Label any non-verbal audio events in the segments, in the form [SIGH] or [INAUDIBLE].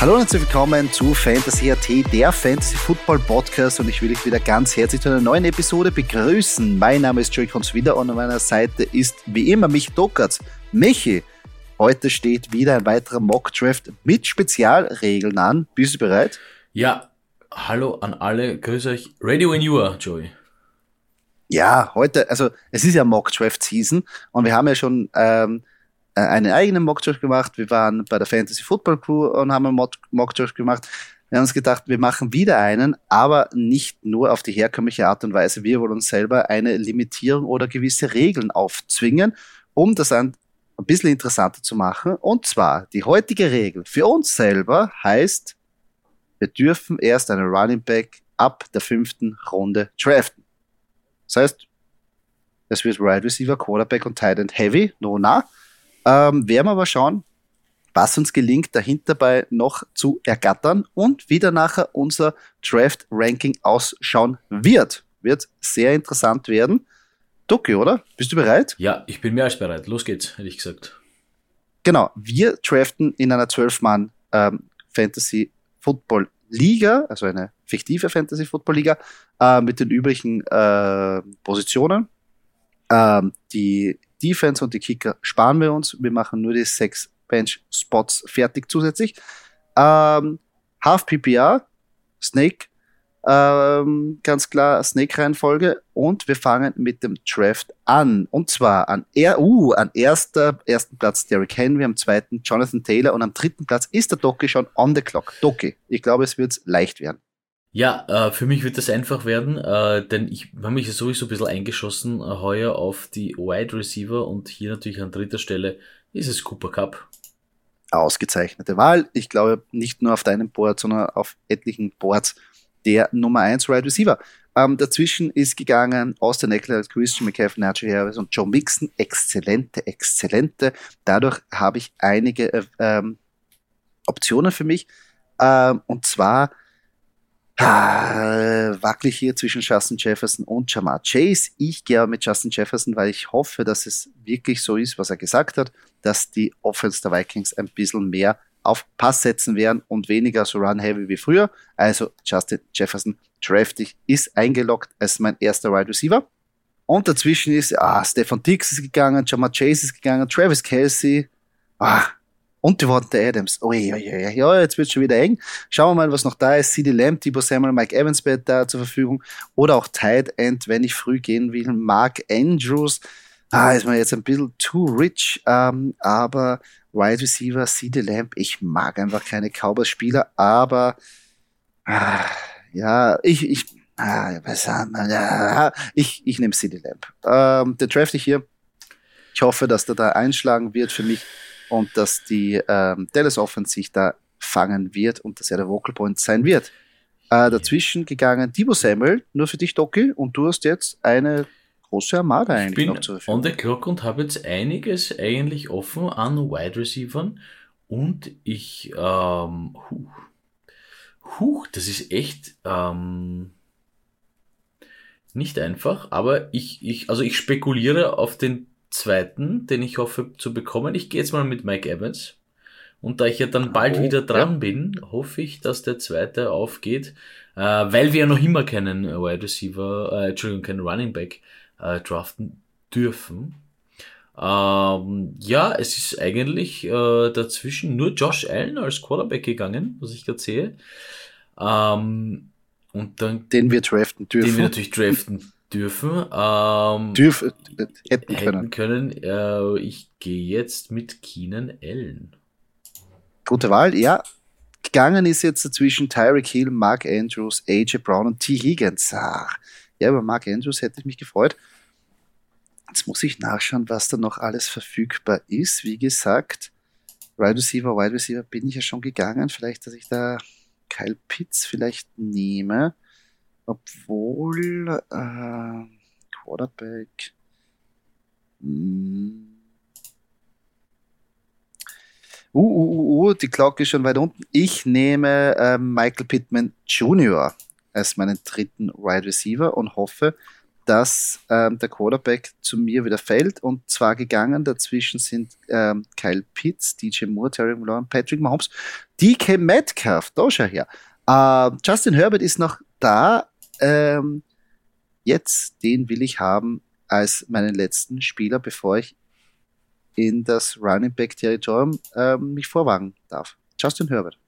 Hallo und herzlich willkommen zu Fantasy AT, der Fantasy Football Podcast und ich will euch wieder ganz herzlich zu einer neuen Episode begrüßen. Mein Name ist Joey wieder und an meiner Seite ist wie immer Michi Dockertz. Michi, heute steht wieder ein weiterer Mock Draft mit Spezialregeln an. Bist du bereit? Ja, hallo an alle, grüß euch. Ready when you are, Joey. Ja, heute, also es ist ja Mock Draft Season und wir haben ja schon ähm, äh, einen eigenen Mockdraft gemacht. Wir waren bei der Fantasy Football Crew und haben einen Mockdraft gemacht. Wir haben uns gedacht, wir machen wieder einen, aber nicht nur auf die herkömmliche Art und Weise. Wir wollen uns selber eine Limitierung oder gewisse Regeln aufzwingen, um das ein, bisschen interessanter zu machen. Und zwar, die heutige Regel für uns selber heißt, wir dürfen erst einen Running Back ab der fünften Runde draften. Das heißt, es wird Wide Receiver, Quarterback und Tight End Heavy, no na. Ähm, werden wir aber schauen, was uns gelingt, dahinter bei noch zu ergattern und wie dann nachher unser Draft-Ranking ausschauen wird. Wird sehr interessant werden. Doki, oder? Bist du bereit? Ja, ich bin mehr als bereit. Los geht's, hätte ich gesagt. Genau, wir draften in einer 12-Mann ähm, Fantasy Football Liga, also eine fiktive Fantasy Football Liga, äh, mit den übrigen äh, Positionen. Ähm, die Defense und die Kicker sparen wir uns. Wir machen nur die sechs Bench-Spots fertig zusätzlich. Ähm, Half PPR, Snake, ähm, ganz klar Snake-Reihenfolge und wir fangen mit dem Draft an. Und zwar an, er, uh, an erster, ersten Platz Derrick Henry, am zweiten Jonathan Taylor und am dritten Platz ist der Doki schon on the clock. Doki, ich glaube, es wird leicht werden. Ja, äh, für mich wird das einfach werden, äh, denn ich habe mich sowieso ein bisschen eingeschossen äh, heuer auf die Wide Receiver und hier natürlich an dritter Stelle ist es Cooper Cup. Ausgezeichnete Wahl. Ich glaube nicht nur auf deinem Board, sondern auf etlichen Boards der Nummer 1 Wide Receiver. Ähm, dazwischen ist gegangen Austin Eckler, Christian McCaffrey, Najee Harris und Joe Mixon. Exzellente, exzellente. Dadurch habe ich einige äh, ähm, Optionen für mich. Ähm, und zwar wackelig hier zwischen Justin Jefferson und Jamar Chase. Ich gehe mit Justin Jefferson, weil ich hoffe, dass es wirklich so ist, was er gesagt hat, dass die Offense der Vikings ein bisschen mehr auf Pass setzen werden und weniger so run-heavy wie früher. Also Justin Jefferson draftig ist eingeloggt als mein erster Wide Receiver. Und dazwischen ist, ah, Stefan Dix ist gegangen, Jamar Chase ist gegangen, Travis Kelsey, ah, und die Worte Adams. Oh, ja, ja, ja, jetzt wird schon wieder eng. Schauen wir mal, was noch da ist. CD Lamb, Debo Samuel, Mike Evans da zur Verfügung. Oder auch Tight End, wenn ich früh gehen will. Mark Andrews. Ah, ist mir jetzt ein bisschen too rich. Ähm, aber Wide Receiver, CD Lamb, ich mag einfach keine Cowboys-Spieler, aber ah, ja, ich, ich, ah, ich, ich nehme CD Lamb. Ähm, den draft ich hier. Ich hoffe, dass der da einschlagen wird für mich und dass die ähm, Dallas Offense sich da fangen wird und dass er der Vocal Point sein wird. Äh, dazwischen gegangen Divo Samuel, nur für dich, Doki, und du hast jetzt eine große Armada eigentlich ich bin noch zur Verfügung. on the clock und habe jetzt einiges eigentlich offen an Wide Receivern und ich, ähm, huch, huch, das ist echt, ähm, nicht einfach, aber ich, ich, also ich spekuliere auf den zweiten, den ich hoffe zu bekommen. Ich gehe jetzt mal mit Mike Evans. Und da ich ja dann bald oh, wieder dran ja. bin, hoffe ich, dass der zweite aufgeht, äh, weil wir ja noch immer keinen Wide Receiver, äh, Entschuldigung, keinen Running Back äh, draften dürfen. Ähm, ja, es ist eigentlich äh, dazwischen nur Josh Allen als Quarterback gegangen, was ich gerade sehe. Ähm, und dann, den wir draften dürfen. Den wir natürlich draften [LAUGHS] dürfen. Ähm, Dürf, hätten können. Hätten können. Äh, ich gehe jetzt mit Keenan Allen. Gute Wahl, ja. Gegangen ist jetzt dazwischen Tyreek Hill, Mark Andrews, AJ Brown und T. Higgins. Ach, ja, über Mark Andrews hätte ich mich gefreut. Jetzt muss ich nachschauen, was da noch alles verfügbar ist. Wie gesagt, Wide Receiver, Wide Receiver bin ich ja schon gegangen. Vielleicht, dass ich da Kyle Pitts vielleicht nehme. Obwohl, äh, Quarterback. Hm. Uh, uh, uh, uh, die Glocke ist schon weit unten. Ich nehme äh, Michael Pittman Jr. als meinen dritten Wide Receiver und hoffe, dass ähm, der Quarterback zu mir wieder fällt und zwar gegangen. Dazwischen sind ähm, Kyle Pitts, DJ Moore, Terry Malone, Patrick Mahomes, DK Metcalf, da schau her. Äh, Justin Herbert ist noch da. Ähm, jetzt, den will ich haben als meinen letzten Spieler, bevor ich in das Running Back Territorium ähm, mich vorwagen darf. Justin Herbert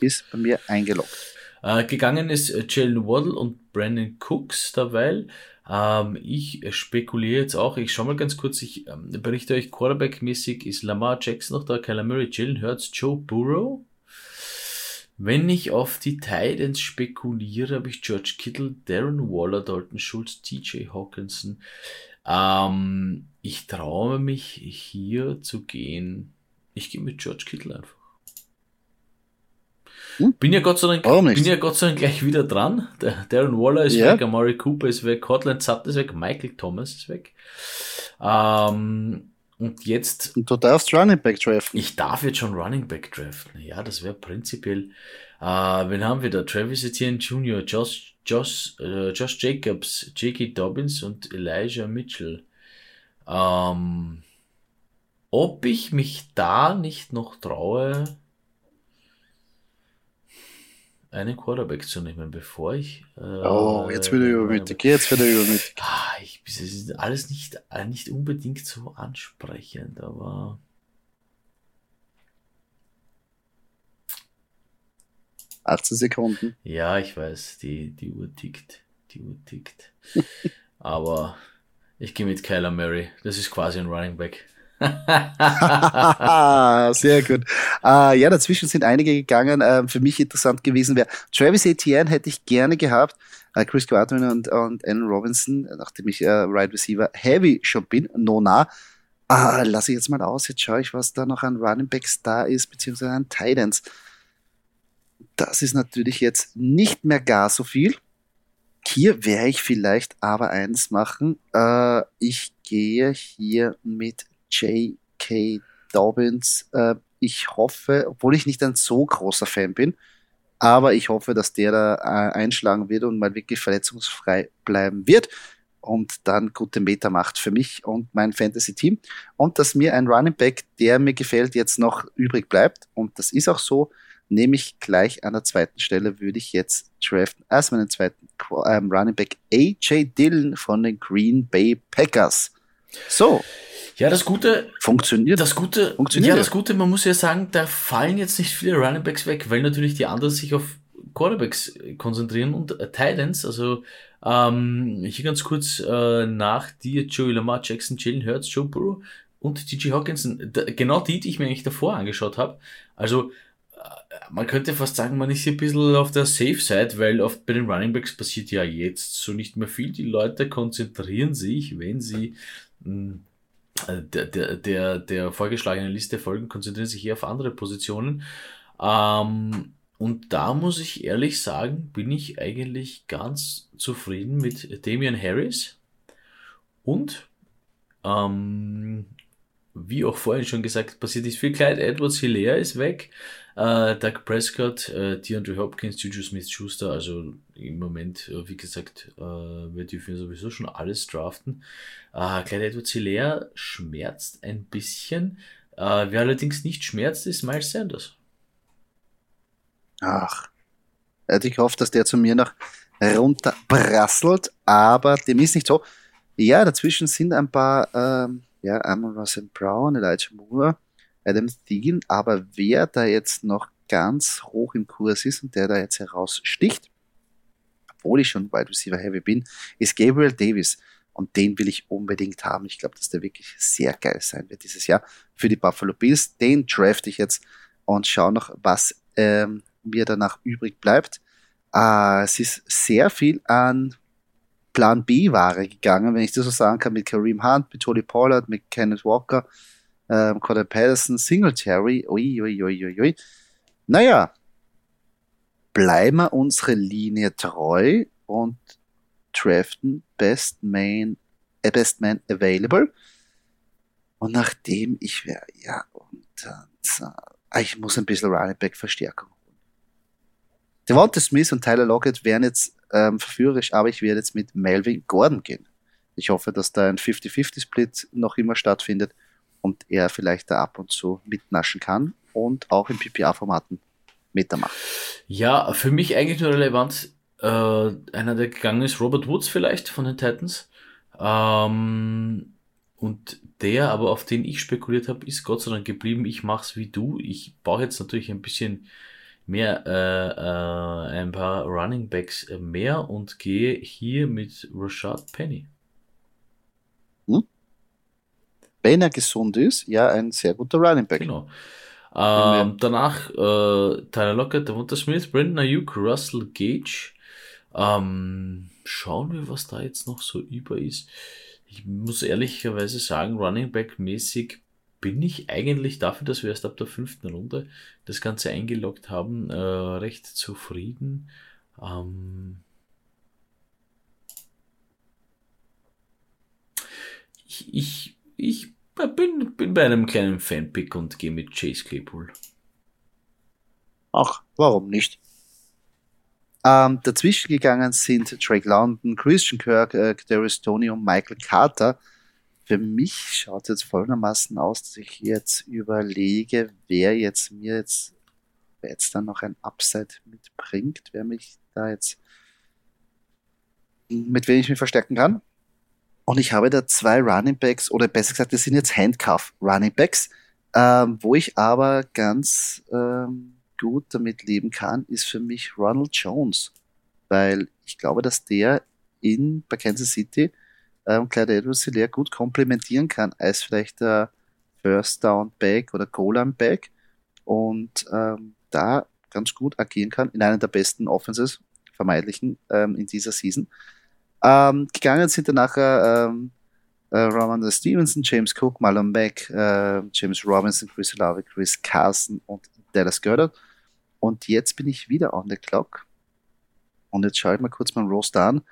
ist bei mir eingeloggt. Äh, gegangen ist äh, Jalen Waddle und Brandon Cooks dabei. Ähm, ich spekuliere jetzt auch, ich schaue mal ganz kurz, ich ähm, berichte euch, Quarterback-mäßig ist Lamar Jackson noch da, Kyler Murray, Jalen Hurts, Joe Burrow. Wenn ich auf die Titans spekuliere, habe ich George Kittle, Darren Waller, Dalton Schultz, TJ Hawkinson. Ähm, ich traue mich hier zu gehen. Ich gehe mit George Kittle einfach. Hm? Bin ja Gott sei Dank, bin ja Gott sei Dank gleich wieder dran. Der Darren Waller ist yeah. weg, Amari Cooper ist weg, Cortland Sutton ist weg, Michael Thomas ist weg. Ähm, und jetzt. Und du darfst Running Back draften. Ich darf jetzt schon Running Back draften. Ja, das wäre prinzipiell. Äh, wen haben wir da? Travis Etienne Jr., Josh, Josh, äh, Josh Jacobs, J.K. Dobbins und Elijah Mitchell. Ähm, ob ich mich da nicht noch traue, einen Quarterback zu nehmen, bevor ich. Äh, oh, jetzt wieder übermütig, jetzt wieder übermütig. [LAUGHS] Ah, ich, das ist alles nicht, äh, nicht unbedingt so ansprechend, aber. 18 Sekunden. Ja, ich weiß, die, die Uhr tickt. Die Uhr tickt. [LAUGHS] aber ich gehe mit Kyler Murray. Das ist quasi ein Running Back. [LAUGHS] Sehr gut. Uh, ja, dazwischen sind einige gegangen. Uh, für mich interessant gewesen wäre, Travis Etienne hätte ich gerne gehabt. Uh, Chris Godwin und, und Allen Robinson, nachdem ich uh, Right Receiver Heavy schon bin, Nona. Ah, lasse ich jetzt mal aus. Jetzt schaue ich, was da noch an Running Backs da ist, beziehungsweise an Titans. Das ist natürlich jetzt nicht mehr gar so viel. Hier werde ich vielleicht aber eins machen. Äh, ich gehe hier mit J.K. Dobbins. Äh, ich hoffe, obwohl ich nicht ein so großer Fan bin, aber ich hoffe, dass der da äh, einschlagen wird und mal wirklich verletzungsfrei bleiben wird und dann gute Meter macht für mich und mein Fantasy-Team. Und dass mir ein Running Back, der mir gefällt, jetzt noch übrig bleibt. Und das ist auch so, nehme ich gleich an der zweiten Stelle, würde ich jetzt draften als meinen zweiten ähm, Running Back AJ Dillon von den Green Bay Packers. So, ja, das Gute. Funktioniert. Das Gute. Funktioniert. Ja, das Gute, man muss ja sagen, da fallen jetzt nicht viele Runningbacks weg, weil natürlich die anderen sich auf Quarterbacks konzentrieren und äh, Titans, also ähm, hier ganz kurz äh, nach dir Joey Lamar, Jackson, Jalen Hurts, Joe Burrow und TG Hawkinson, da, genau die, die ich mir eigentlich davor angeschaut habe. Also äh, man könnte fast sagen, man ist hier ein bisschen auf der Safe Side, weil oft bei den Runningbacks passiert ja jetzt so nicht mehr viel. Die Leute konzentrieren sich, wenn sie mh, hm, äh, der, der, der, der vorgeschlagenen Liste folgen, konzentrieren sich eher auf andere Positionen. Ähm, und da muss ich ehrlich sagen, bin ich eigentlich ganz zufrieden mit Damian Harris. Und ähm, wie auch vorhin schon gesagt, passiert ist viel. Clyde Edwards Hilaire ist weg. Äh, Doug Prescott, äh, DeAndre Hopkins, Juju Smith-Schuster, also im Moment, äh, wie gesagt, äh, wir dürfen sowieso schon alles draften. Äh, Clyde Edwards Hilaire schmerzt ein bisschen. Äh, wer allerdings nicht schmerzt, ist Miles Sanders. Ach, ich hoffe, dass der zu mir noch runterprasselt, aber dem ist nicht so. Ja, dazwischen sind ein paar ähm, ja, einmal Russell Brown, Elijah Moore, Adam Thielen, aber wer da jetzt noch ganz hoch im Kurs ist und der da jetzt heraussticht, obwohl ich schon Wide Receiver Heavy bin, ist Gabriel Davis. Und den will ich unbedingt haben. Ich glaube, dass der wirklich sehr geil sein wird dieses Jahr für die Buffalo Bills. Den draft ich jetzt und schaue noch, was ähm, mir danach übrig bleibt. Äh, es ist sehr viel an Plan B-Ware gegangen, wenn ich das so sagen kann, mit Kareem Hunt, mit Tony Pollard, mit Kenneth Walker, ähm, Cordell Patterson, Singletary, ui, ui, ui. Naja, bleiben wir unsere Linie treu und draften Best Man, äh, Best Man Available. Und nachdem ich wäre, ja, und äh, ich muss ein bisschen Running Back Verstärkung Devonta Smith und Tyler Lockett wären jetzt ähm, verführerisch, aber ich werde jetzt mit Melvin Gordon gehen. Ich hoffe, dass da ein 50-50-Split noch immer stattfindet und er vielleicht da ab und zu mitnaschen kann und auch in PPA-Formaten mitmacht. Ja, für mich eigentlich nur relevant, äh, einer, der gegangen ist, Robert Woods vielleicht von den Titans. Ähm, und der, aber auf den ich spekuliert habe, ist Gott sei Dank geblieben. Ich mach's wie du. Ich brauche jetzt natürlich ein bisschen mehr, äh, äh, ein paar Running Backs mehr und gehe hier mit Rashad Penny. Hm? Wenn er gesund ist, ja, ein sehr guter Running Back. Genau. Ähm, danach äh, Tyler Lockett, Devonta Smith, Brandon Ayuk, Russell Gage. Ähm, schauen wir, was da jetzt noch so über ist. Ich muss ehrlicherweise sagen, Running Back mäßig bin ich eigentlich dafür, dass wir erst ab der fünften Runde das Ganze eingeloggt haben, äh, recht zufrieden. Ähm ich, ich, ich bin, bin bei einem kleinen Fanpick und gehe mit Chase Claypool. Ach, warum nicht? Ähm, dazwischen gegangen sind Drake London, Christian Kirk, äh, Darius Tony und Michael Carter. Für mich schaut es jetzt folgendermaßen aus, dass ich jetzt überlege, wer jetzt mir jetzt, wer jetzt dann noch ein Upside mitbringt, wer mich da jetzt, mit wem ich mich verstärken kann. Und ich habe da zwei Running Backs, oder besser gesagt, das sind jetzt Handcuff Running Backs, ähm, wo ich aber ganz ähm, gut damit leben kann, ist für mich Ronald Jones. Weil ich glaube, dass der in bei Kansas City ähm, Clyde Edwards Hilaire gut komplementieren kann als vielleicht der First Down Back oder Goal Line Back und ähm, da ganz gut agieren kann in einer der besten Offenses, vermeidlichen, ähm, in dieser Season. Ähm, gegangen sind dann nachher ähm, äh, Roman Stevenson, James Cook, Marlon Beck, äh, James Robinson, Chris Olave, Chris Carson und Dallas Goddard. Und jetzt bin ich wieder on the clock. Und jetzt schaue ich mal kurz meinen Roster an.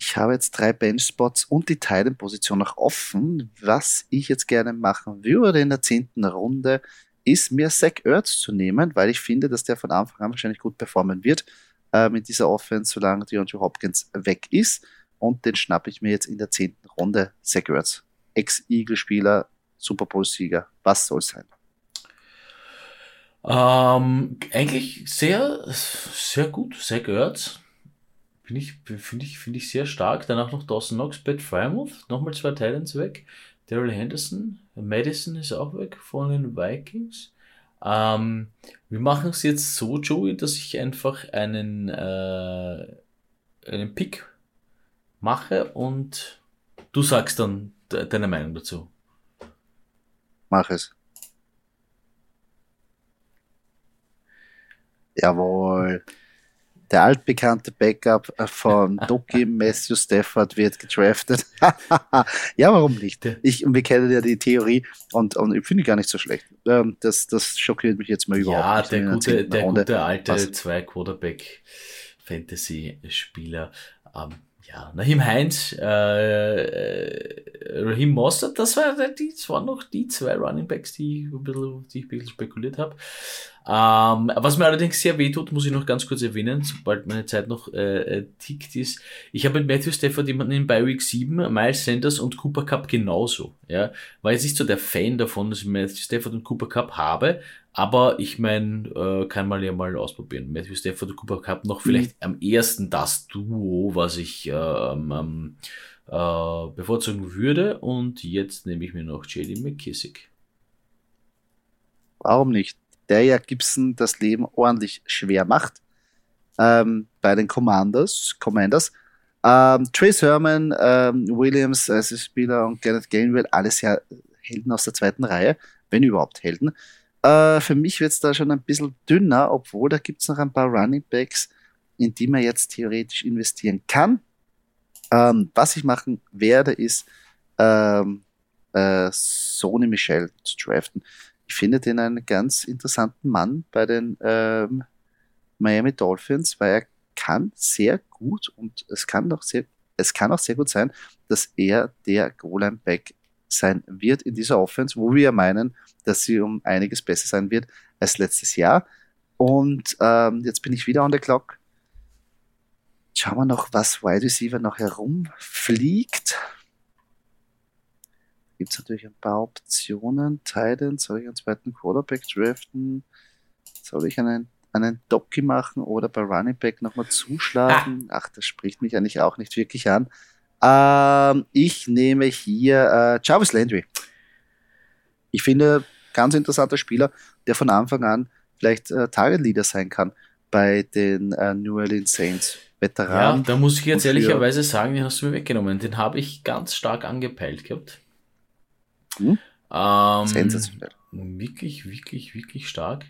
Ich habe jetzt drei Bench-Spots und die Titan-Position noch offen. Was ich jetzt gerne machen würde in der zehnten Runde, ist mir Zach Ertz zu nehmen, weil ich finde, dass der von Anfang an wahrscheinlich gut performen wird äh, mit dieser Offense, solange DeAndre Hopkins weg ist. Und den schnappe ich mir jetzt in der zehnten Runde. Zach Ertz, Ex-Eagle-Spieler, Super Bowl-Sieger. Was soll es sein? Ähm, eigentlich sehr, sehr gut, sehr gehört. Finde ich, finde ich, finde ich sehr stark. Danach noch Dawson Knox, Pat Frymouth, nochmal zwei Titans weg. Daryl Henderson, Madison ist auch weg von den Vikings. Ähm, wir machen es jetzt so, Joey, dass ich einfach einen, äh, einen Pick mache und du sagst dann de deine Meinung dazu. Mach es. Jawohl. Der altbekannte Backup von [LAUGHS] Doki Matthew Stafford wird gedraftet. [LAUGHS] ja, warum nicht? Ich, wir kennen ja die Theorie und, und ich finde gar nicht so schlecht. Ähm, das, das schockiert mich jetzt mal überhaupt ja, der, gute, der gute alte zwei Quarterback Fantasy-Spieler. Ähm, ja, Nahim Heinz, äh, äh, Raheem Mostert, das, war, die, das waren noch die zwei Running Backs, die, ein bisschen, die ich ein bisschen spekuliert habe. Ähm, was mir allerdings sehr weh tut, muss ich noch ganz kurz erwähnen, sobald meine Zeit noch äh, äh tickt ist. Ich habe mit Matthew Stafford jemanden in bei Week 7, Miles Sanders und Cooper Cup genauso. Ja, War jetzt nicht so der Fan davon, dass ich Matthew Stafford und Cooper Cup habe, aber ich meine, äh, kann man ja mal ausprobieren. Matthew Stafford und Cooper Cup noch vielleicht mhm. am ersten das Duo, was ich ähm, ähm, äh, bevorzugen würde. Und jetzt nehme ich mir noch JD McKissick. Warum nicht? der ja Gibson das Leben ordentlich schwer macht ähm, bei den Commanders. Commanders. Ähm, Trace Herman, ähm, Williams als Spieler und Kenneth Gainwell, alles ja Helden aus der zweiten Reihe, wenn überhaupt Helden. Äh, für mich wird es da schon ein bisschen dünner, obwohl da gibt es noch ein paar Running Backs, in die man jetzt theoretisch investieren kann. Ähm, was ich machen werde, ist ähm, äh, Sony Michel zu draften ich finde den einen ganz interessanten Mann bei den ähm, Miami Dolphins, weil er kann sehr gut und es kann auch sehr, es kann auch sehr gut sein, dass er der Goal-Line-Back sein wird in dieser Offense, wo wir meinen, dass sie um einiges besser sein wird als letztes Jahr. Und ähm, jetzt bin ich wieder on the clock. Schauen wir noch, was Wide Receiver noch herumfliegt. Gibt es natürlich ein paar Optionen. Titan, soll ich einen zweiten Quarterback draften? Soll ich einen, einen Docky machen oder bei Running Back nochmal zuschlagen? Ah. Ach, das spricht mich eigentlich auch nicht wirklich an. Ähm, ich nehme hier äh, Jarvis Landry. Ich finde, ganz interessanter Spieler, der von Anfang an vielleicht äh, Target Leader sein kann bei den äh, New Orleans Saints. Veteran. Ja, da muss ich jetzt ehrlicherweise sagen, den hast du mir weggenommen. Den habe ich ganz stark angepeilt gehabt. Hm? Ähm, Sensationell. Wirklich, wirklich, wirklich stark.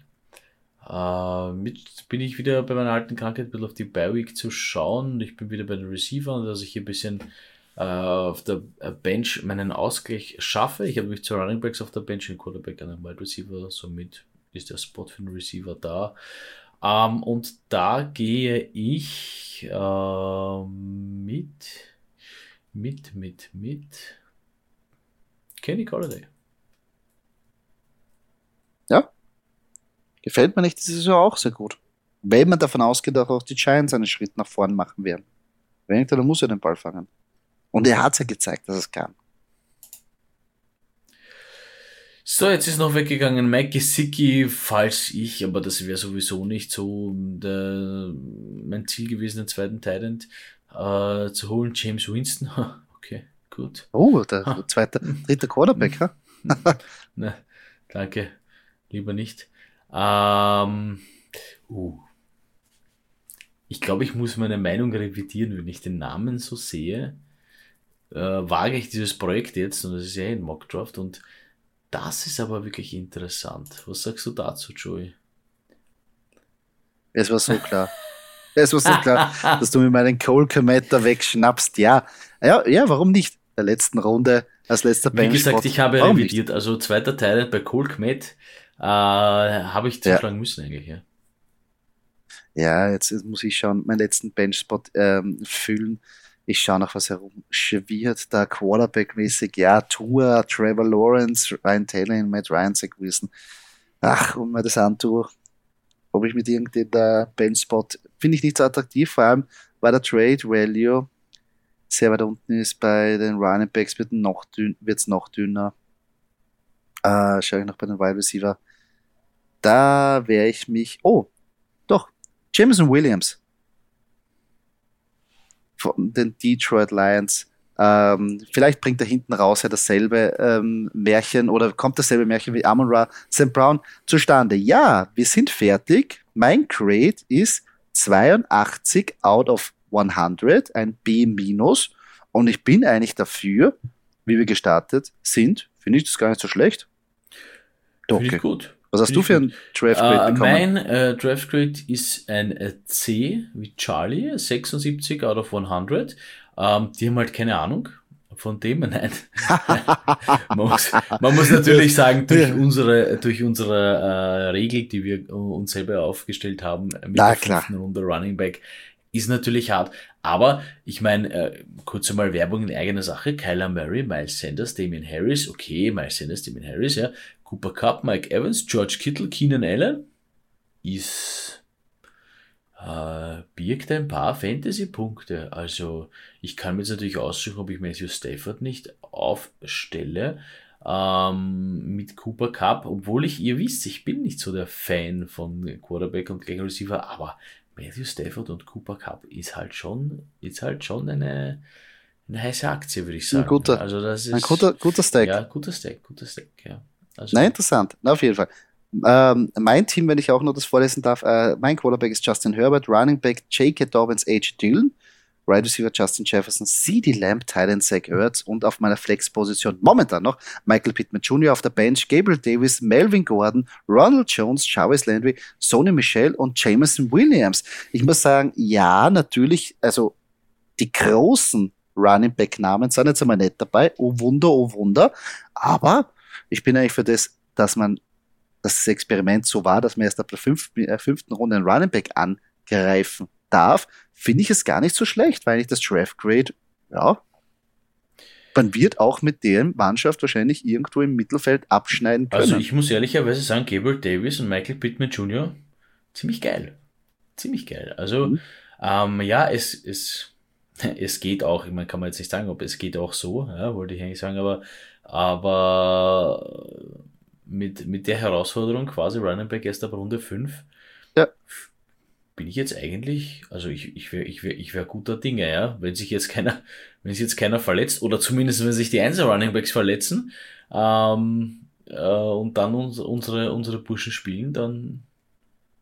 Äh, mit bin ich wieder bei meiner alten Krankheit ein bisschen auf die Bi-Week zu schauen. Ich bin wieder bei den Receivern, dass ich hier ein bisschen äh, auf der Bench meinen Ausgleich schaffe. Ich habe mich zu Running Backs auf der Bench, einen Quarterback, einen Wide Receiver, somit ist der Spot für den Receiver da. Ähm, und da gehe ich äh, mit, mit, mit, mit Kenny Colladay. Ja, gefällt mir nicht diese Saison auch sehr gut. Wenn man davon ausgeht, dass auch die Giants einen Schritt nach vorn machen werden. Wenn nicht, dann muss er den Ball fangen. Und er hat es ja gezeigt, dass es kann. So, jetzt ist noch weggegangen Mike Gesicki, falls ich, aber das wäre sowieso nicht so der, mein Ziel gewesen, den zweiten Titan äh, zu holen. James Winston, [LAUGHS] okay, gut. Oh, der ha. zweite, dritte Quarterback, ha? [LAUGHS] ne, danke, lieber nicht. Ähm, uh. Ich glaube, ich muss meine Meinung revidieren, wenn ich den Namen so sehe. Äh, wage ich dieses Projekt jetzt, und das ist ja ein Mockdraft, und das ist aber wirklich interessant. Was sagst du dazu, Joey? Es war so klar. [LAUGHS] es war so klar, dass du mir meinen Cole Cometa wegschnappst. Ja. ja, ja, warum nicht? Der letzten Runde als letzter Wie gesagt, ich habe warum revidiert. Nicht? Also zweiter Teil bei Cole Komet äh, habe ich zuschlagen ja. müssen eigentlich. Ja. ja, jetzt, jetzt muss ich schauen, meinen letzten Benchspot ähm, füllen. Ich schaue nach was herumschwirrt, da Quarterback-mäßig. Ja, Tour, Trevor Lawrence, Ryan Taylor, Matt Ryan, Wilson. Ach, und mir das antue, ob ich mit irgendeinem der Bench-Spot, finde ich nicht so attraktiv, vor allem, weil der Trade Value sehr weit unten ist. Bei den Running Backs wird es noch, dünn, noch dünner. Äh, schaue ich noch bei den Wide Receiver. Da wäre ich mich, oh, doch, Jameson Williams von den Detroit Lions. Ähm, vielleicht bringt er hinten raus ja dasselbe ähm, Märchen oder kommt dasselbe Märchen wie Amon Ra St. Brown zustande. Ja, wir sind fertig. Mein Grade ist 82 out of 100, ein B minus. Und ich bin eigentlich dafür, wie wir gestartet sind, finde ich das gar nicht so schlecht. Finde ich gut. Was hast du für ein Draft Grade uh, bekommen? Mein uh, Draft Grade ist ein äh, C wie Charlie, 76 out of 100. Um, ähm, die haben halt keine Ahnung von dem, [LAUGHS] nein. [LAUGHS] man, muss, man, muss, natürlich sagen, durch unsere, durch unsere uh, Regel, die wir uns selber aufgestellt haben, mit Na, der fünften Runde Running Back, ist natürlich hart. Aber ich meine, äh, kurz einmal Werbung in eigener Sache. Kyler Murray, Miles Sanders, Damien Harris, okay, Miles Sanders, Damien Harris, ja. Cooper Cup, Mike Evans, George Kittle, Keenan Allen ist äh, birgt ein paar Fantasy-Punkte. Also ich kann mir jetzt natürlich aussuchen, ob ich Matthew Stafford nicht aufstelle ähm, mit Cooper Cup, obwohl ich, ihr wisst, ich bin nicht so der Fan von Quarterback und gleich Receiver, aber Matthew Stafford und Cooper Cup ist halt schon, ist halt schon eine, eine heiße Aktie, würde ich sagen. Ein guter, also das ist, ein guter, guter Stack. Ja, guter Stack, guter Stack, ja. Also, Na, interessant. Na, auf jeden Fall. Ähm, mein Team, wenn ich auch noch das vorlesen darf, äh, mein Quarterback ist Justin Herbert, Running Back J.K. Dobbins, H. Dillon, Wide Receiver Justin Jefferson, CD Lamb, Titan Zach Ertz und auf meiner Flex-Position momentan noch Michael Pittman Jr. auf der Bench, Gabriel Davis, Melvin Gordon, Ronald Jones, Jarvis Landry, Sony Michelle und Jameson Williams. Ich muss sagen, ja, natürlich, also die großen Running Back Namen sind jetzt einmal nicht dabei. Oh Wunder, oh Wunder. Aber ich bin eigentlich für das, dass man das Experiment so war, dass man erst ab der fünften, äh, fünften Runde einen Running Back angreifen darf, finde ich es gar nicht so schlecht, weil ich das Draft Grade, ja, man wird auch mit der Mannschaft wahrscheinlich irgendwo im Mittelfeld abschneiden also können. Also ich muss ehrlicherweise sagen, Gabriel Davis und Michael Pittman Jr., ziemlich geil. Ziemlich geil. Also, mhm. ähm, ja, es, es, [LAUGHS] es geht auch, ich meine, kann man jetzt nicht sagen, ob es geht auch so, ja, wollte ich eigentlich sagen, aber, aber mit, mit der Herausforderung quasi Running Back erst ab Runde 5, ja. bin ich jetzt eigentlich, also ich, ich wäre ich wär, ich wär guter Dinge, ja, wenn sich jetzt keiner, wenn sich jetzt keiner verletzt, oder zumindest wenn sich die Einzel Running Backs verletzen, ähm, äh, und dann uns, unsere, unsere Burschen spielen, dann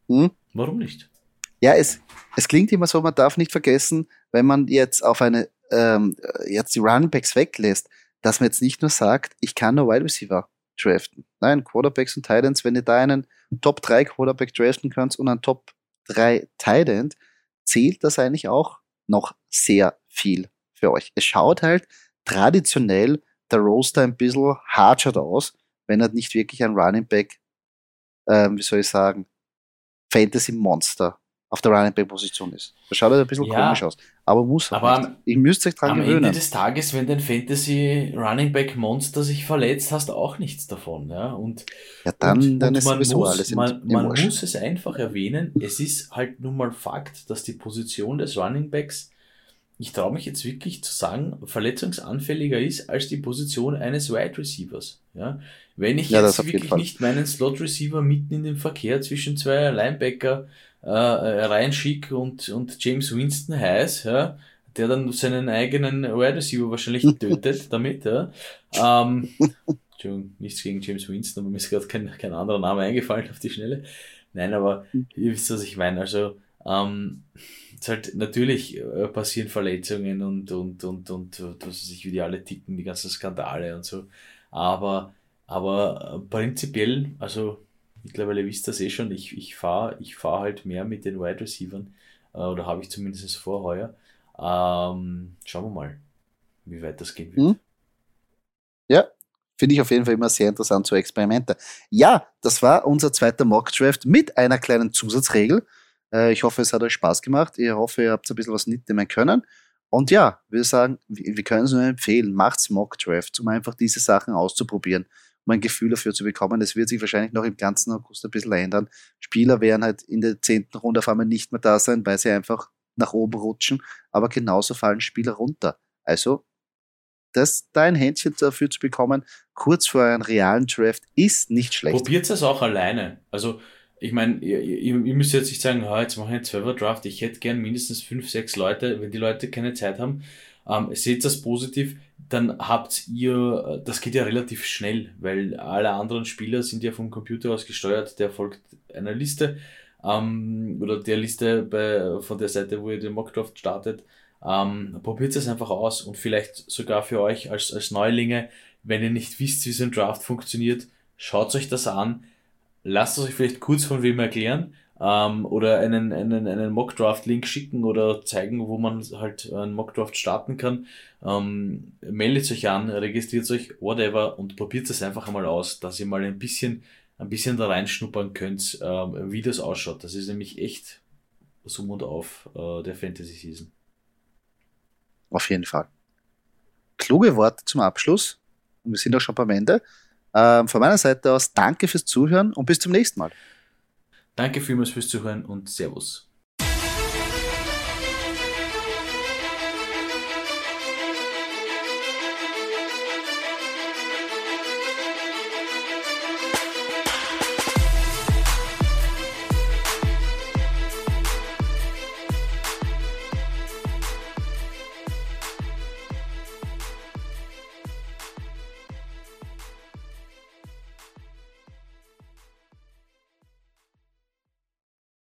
hm? warum nicht? Ja, es, es klingt immer so, man darf nicht vergessen, wenn man jetzt auf eine, ähm, jetzt die Running Backs weglässt, dass man jetzt nicht nur sagt, ich kann nur Wide Receiver draften. Nein, Quarterbacks und Titans, wenn ihr da einen Top 3 Quarterback draften könnt und einen Top 3 Titan, zählt das eigentlich auch noch sehr viel für euch. Es schaut halt traditionell der Roster ein bisschen hartschert aus, wenn er nicht wirklich ein Running Back, ähm, wie soll ich sagen, Fantasy Monster auf der Running Back Position ist. Das schaut halt ein bisschen ja, komisch aus. Aber muss halt aber am, Ich müsste euch dran am gewöhnen. Am Ende des Tages, wenn dein Fantasy Running Back Monster sich verletzt, hast du auch nichts davon. Ja, und, ja dann, und, dann und ist sowieso muss, alles Man, im man muss es einfach erwähnen, es ist halt nun mal Fakt, dass die Position des Running Backs ich traue mich jetzt wirklich zu sagen, verletzungsanfälliger ist als die Position eines Wide Receivers. Ja? Wenn ich ja, jetzt wirklich nicht meinen Slot Receiver mitten in den Verkehr zwischen zwei Linebacker äh, äh, Ryan Schick und, und James Winston heiß, ja, der dann seinen eigenen Wide Receiver wahrscheinlich [LAUGHS] tötet damit. Ja. Ähm, Entschuldigung, nichts gegen James Winston, aber mir ist gerade kein, kein anderer Name eingefallen auf die Schnelle. Nein, aber ihr wisst, was ich meine. Also, ähm, es halt natürlich äh, passieren Verletzungen und, und, und, und, und was sich wie die alle ticken, die ganzen Skandale und so. Aber, aber prinzipiell, also mittlerweile wisst ihr das eh schon, ich, ich fahre ich fahr halt mehr mit den Wide Receivers, äh, oder habe ich zumindest vor. Ähm, schauen wir mal, wie weit das gehen wird. Hm? Ja, finde ich auf jeden Fall immer sehr interessant, so Experimente. Ja, das war unser zweiter Mock Draft mit einer kleinen Zusatzregel. Äh, ich hoffe, es hat euch Spaß gemacht. Ich hoffe, ihr habt ein bisschen was mitnehmen können. Und ja, wir sagen, wir können es nur empfehlen, macht's Mock Draft, um einfach diese Sachen auszuprobieren um ein Gefühl dafür zu bekommen. Das wird sich wahrscheinlich noch im ganzen August ein bisschen ändern. Spieler werden halt in der zehnten Runde auf einmal nicht mehr da sein, weil sie einfach nach oben rutschen, aber genauso fallen Spieler runter. Also, das, da ein Händchen dafür zu bekommen, kurz vor einem realen Draft, ist nicht schlecht. Probiert es auch alleine. Also, ich meine, ihr, ihr, ihr, müsst jetzt nicht sagen, oh, jetzt mache ich einen 12 Draft, ich hätte gern mindestens fünf, sechs Leute, wenn die Leute keine Zeit haben, ähm, seht das positiv, dann habt ihr, das geht ja relativ schnell, weil alle anderen Spieler sind ja vom Computer aus gesteuert, der folgt einer Liste ähm, oder der Liste bei, von der Seite, wo ihr den Mockdraft startet. Ähm, probiert es einfach aus und vielleicht sogar für euch als, als Neulinge, wenn ihr nicht wisst, wie so ein Draft funktioniert, schaut euch das an, lasst es euch vielleicht kurz von wem erklären ähm, oder einen, einen, einen Mockdraft-Link schicken oder zeigen, wo man halt einen Mockdraft starten kann. Ähm, meldet euch an, registriert euch, whatever und probiert es einfach einmal aus, dass ihr mal ein bisschen, ein bisschen da reinschnuppern könnt, ähm, wie das ausschaut. Das ist nämlich echt Summ und Auf äh, der Fantasy Season. Auf jeden Fall. Kluge Worte zum Abschluss. Und wir sind auch schon beim Ende. Ähm, von meiner Seite aus danke fürs Zuhören und bis zum nächsten Mal. Danke vielmals fürs Zuhören und Servus.